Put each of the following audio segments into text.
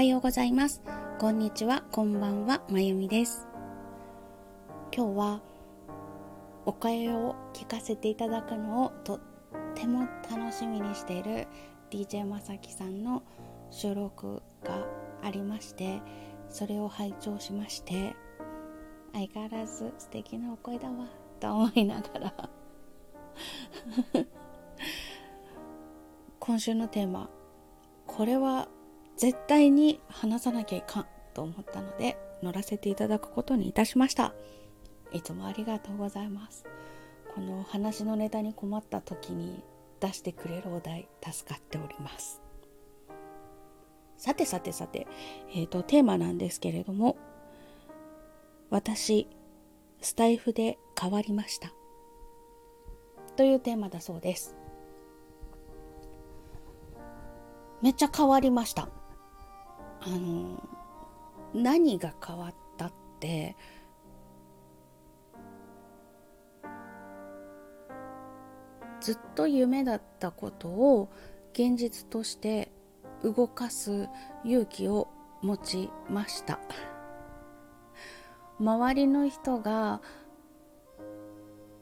はようございます。こんにちは。こんばんは。まゆみです。今日はお声を聞かせていただくのをとっても楽しみにしている DJ まさきさんの収録がありましてそれを拝聴しまして相変わらず素敵なお声だわと思いながら 今週のテーマこれは絶対に話さなきゃいかんと思ったので乗らせていただくことにいたしました。いつもありがとうございます。この話のネタに困った時に出してくれるお題助かっております。さてさてさて、えーと、テーマなんですけれども私スタイフで変わりました。というテーマだそうです。めっちゃ変わりました。あの何が変わったってずっと夢だったことを現実として動かす勇気を持ちました。周りの人が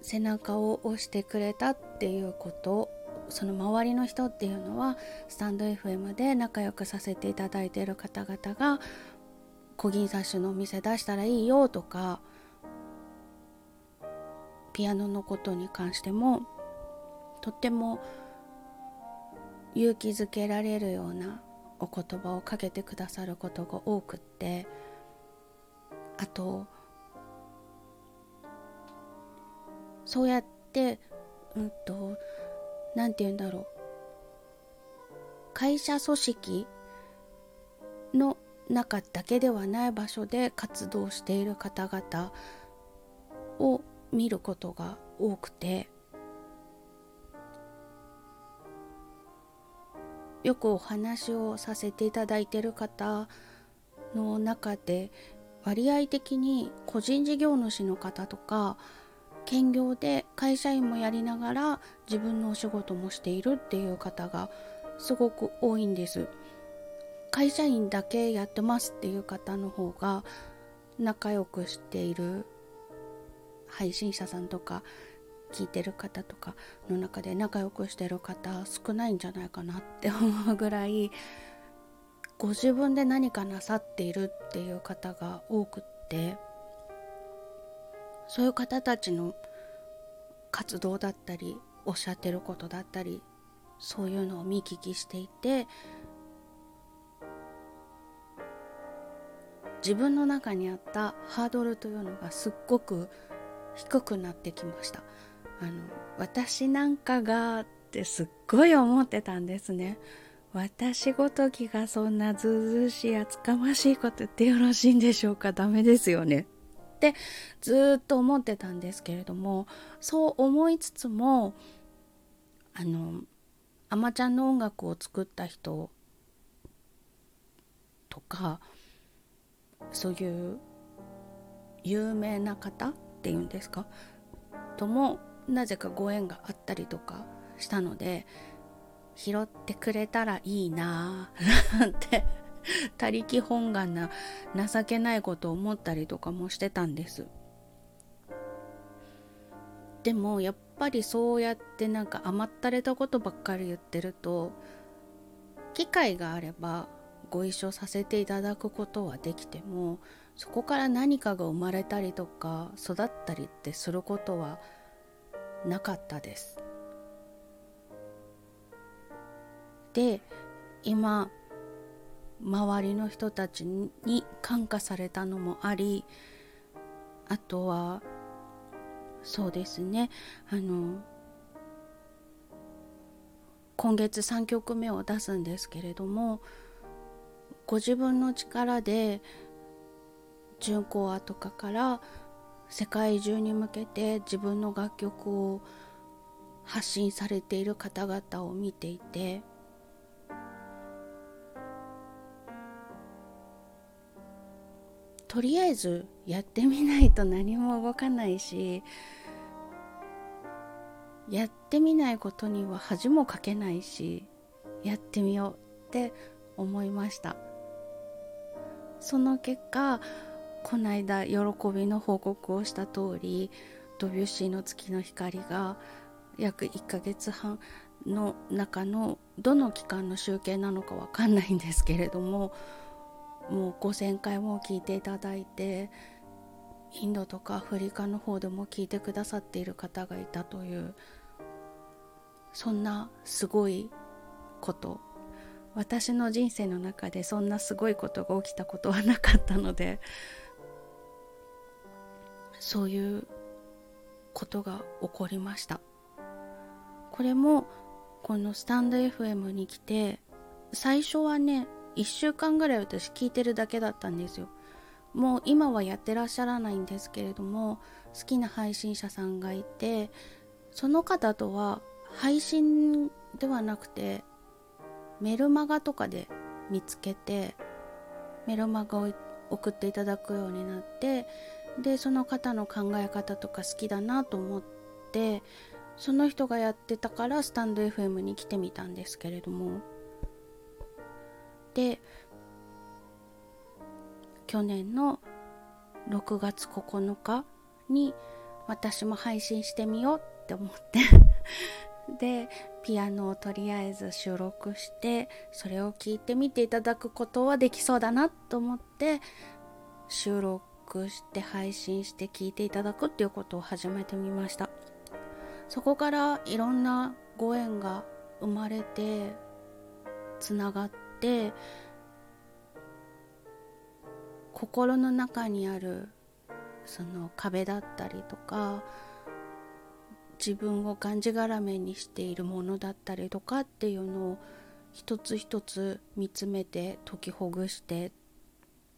背中を押してくれたっていうことその周りの人っていうのはスタンド FM で仲良くさせていただいている方々が小銀雑種のお店出したらいいよとかピアノのことに関してもとっても勇気づけられるようなお言葉をかけてくださることが多くってあとそうやってうんと何て言うんだろう。会社組織の中だけではない場所で活動している方々を見ることが多くてよくお話をさせていただいている方の中で割合的に個人事業主の方とか兼業で会社員もやりながら自分のお仕事もしているっていう方がすごく多いんです。会社員だけやってますっていう方の方が仲良くしている配信者さんとか聞いてる方とかの中で仲良くしてる方少ないんじゃないかなって思うぐらいご自分で何かなさっているっていう方が多くって。そういう方たちの活動だったりおっしゃってることだったりそういうのを見聞きしていて自分の中にあったハードルというのがすっごく低くなってきました。あの私なんかがってすっごい思ってたんですね。私ごときがそんなずうずうしい厚かましいこと言ってよろしいんでしょうか？ダメですよね。ってずっと思ってたんですけれどもそう思いつつもあのあまちゃんの音楽を作った人とかそういう有名な方っていうんですかともなぜかご縁があったりとかしたので拾ってくれたらいいなぁなんて 他力本願な情けないことを思ったりとかもしてたんです。でもやっぱりそうやってなんか甘ったれたことばっかり言ってると機会があればご一緒させていただくことはできてもそこから何かが生まれたりとか育ったりってすることはなかったです。で今周りの人たちに感化されたのもありあとはそうですね。あの今月3曲目を出すんですけれどもご自分の力で準コアとかから世界中に向けて自分の楽曲を発信されている方々を見ていてとりあえずやってみないと何も動かないしやってみないことには恥もかけないしやってみようって思いました。その結果この間喜びの報告をした通りドビュッシーの月の光が約1ヶ月半の中のどの期間の集計なのかわかんないんですけれどももう5,000回も聞いていただいてインドとかアフリカの方でも聞いてくださっている方がいたというそんなすごいこと。私の人生の中でそんなすごいことが起きたことはなかったのでそういうことが起こりました。これもこのスタンド FM に来て最初はね1週間ぐらい私聞いてるだけだったんですよ。もう今はやってらっしゃらないんですけれども好きな配信者さんがいてその方とは配信ではなくてメルマガとかで見つけてメルマガを送っていただくようになってでその方の考え方とか好きだなと思ってその人がやってたからスタンド FM に来てみたんですけれども。で去年の6月9日に私も配信してみようって思って でピアノをとりあえず収録してそれを聞いてみていただくことはできそうだなと思って収録して配信して聞いていただくっていうことを始めてみました。そこからいろんなご縁が生まれてつながって心の中にあるその壁だったりとか自分をがんじがらめにしているものだったりとかっていうのを一つ一つ見つめて解きほぐしてっ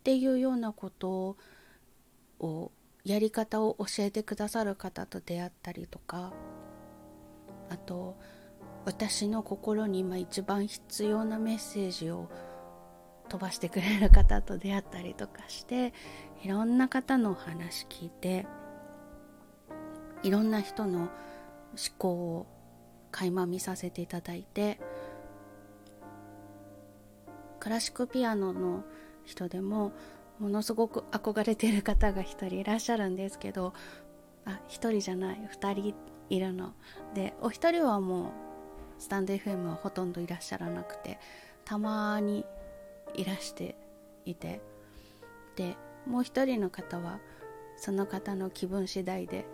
ていうようなことをやり方を教えてくださる方と出会ったりとかあと私の心に今一番必要なメッセージを飛ばしてくれる方と出会ったりとかしていろんな方のお話聞いていろんな人の思考を垣間見させていただいてクラシックピアノの人でもものすごく憧れてる方が一人いらっしゃるんですけどあ一人じゃない二人いるの。でお一人はもうスタンド FM はほとんどいらっしゃらなくてたまにいらしていてでもう一人の方はその方の気分次第で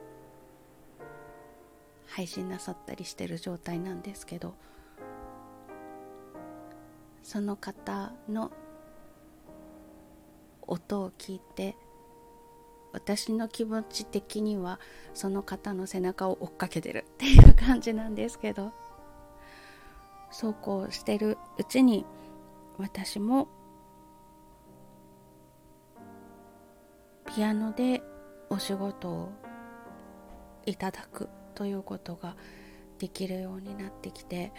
配信なさったりしてる状態なんですけどその方の音を聞いて私の気持ち的にはその方の背中を追っかけてるっていう感じなんですけど。そうこうしてるうちに私もピアノでお仕事をいただくということができるようになってきて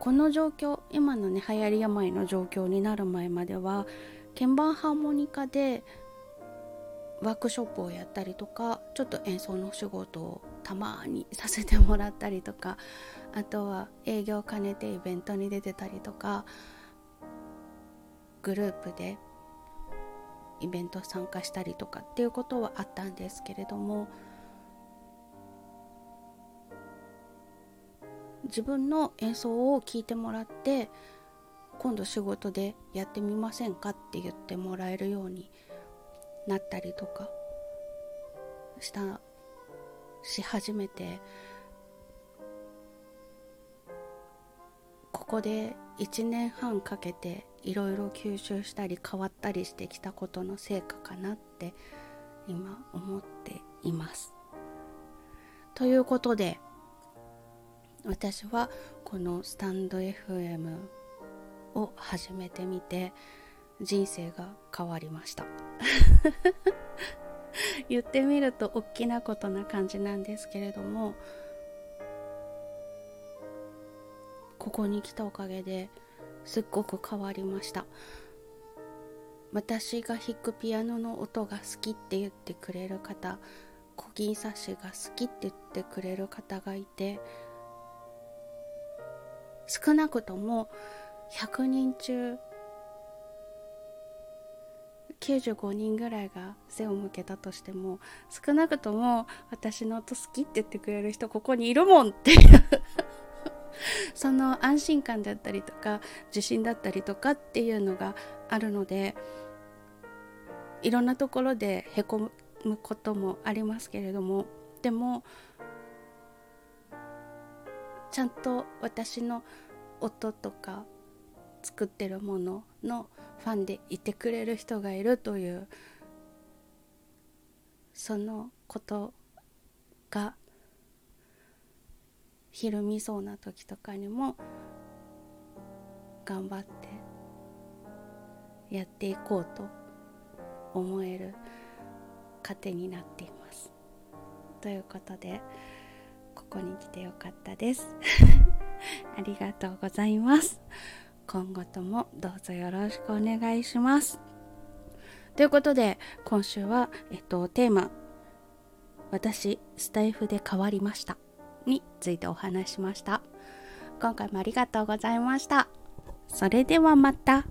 この状況今のね流行り病の状況になる前までは鍵盤ハーモニカでワークショップをやったりとかちょっと演奏の仕事をたまにさせてもらったりとか あとは営業兼ねてイベントに出てたりとかグループでイベント参加したりとかっていうことはあったんですけれども自分の演奏を聴いてもらって今度仕事でやってみませんかって言ってもらえるようになったりとかしたし始めてここで1年半かけていろいろ吸収したり変わったりしてきたことの成果かなって今思っています。ということで私はこのスタンド FM を始めてみて人生が変わりました言ってみると大きなことな感じなんですけれどもここに来たおかげですっごく変わりました。私が弾くピアノの音が好きって言ってくれる方小銀冊子が好きって言ってくれる方がいて少なくとも100人中95人ぐらいが背を向けたとしても少なくとも私の音好きって言ってくれる人ここにいるもんっていう。その安心感だったりとか自信だったりとかっていうのがあるのでいろんなところでへこむこともありますけれどもでもちゃんと私の音とか作ってるもののファンでいてくれる人がいるというそのことがひるみそうな時とかにも頑張ってやっていこうと思える糧になっています。ということでここに来てよかったです。ありがとうございます。今後ともどうぞよろしくお願いします。ということで今週は、えっと、テーマ「私スタイフで変わりました」についてお話しました。今回もありがとうございました。それではまた。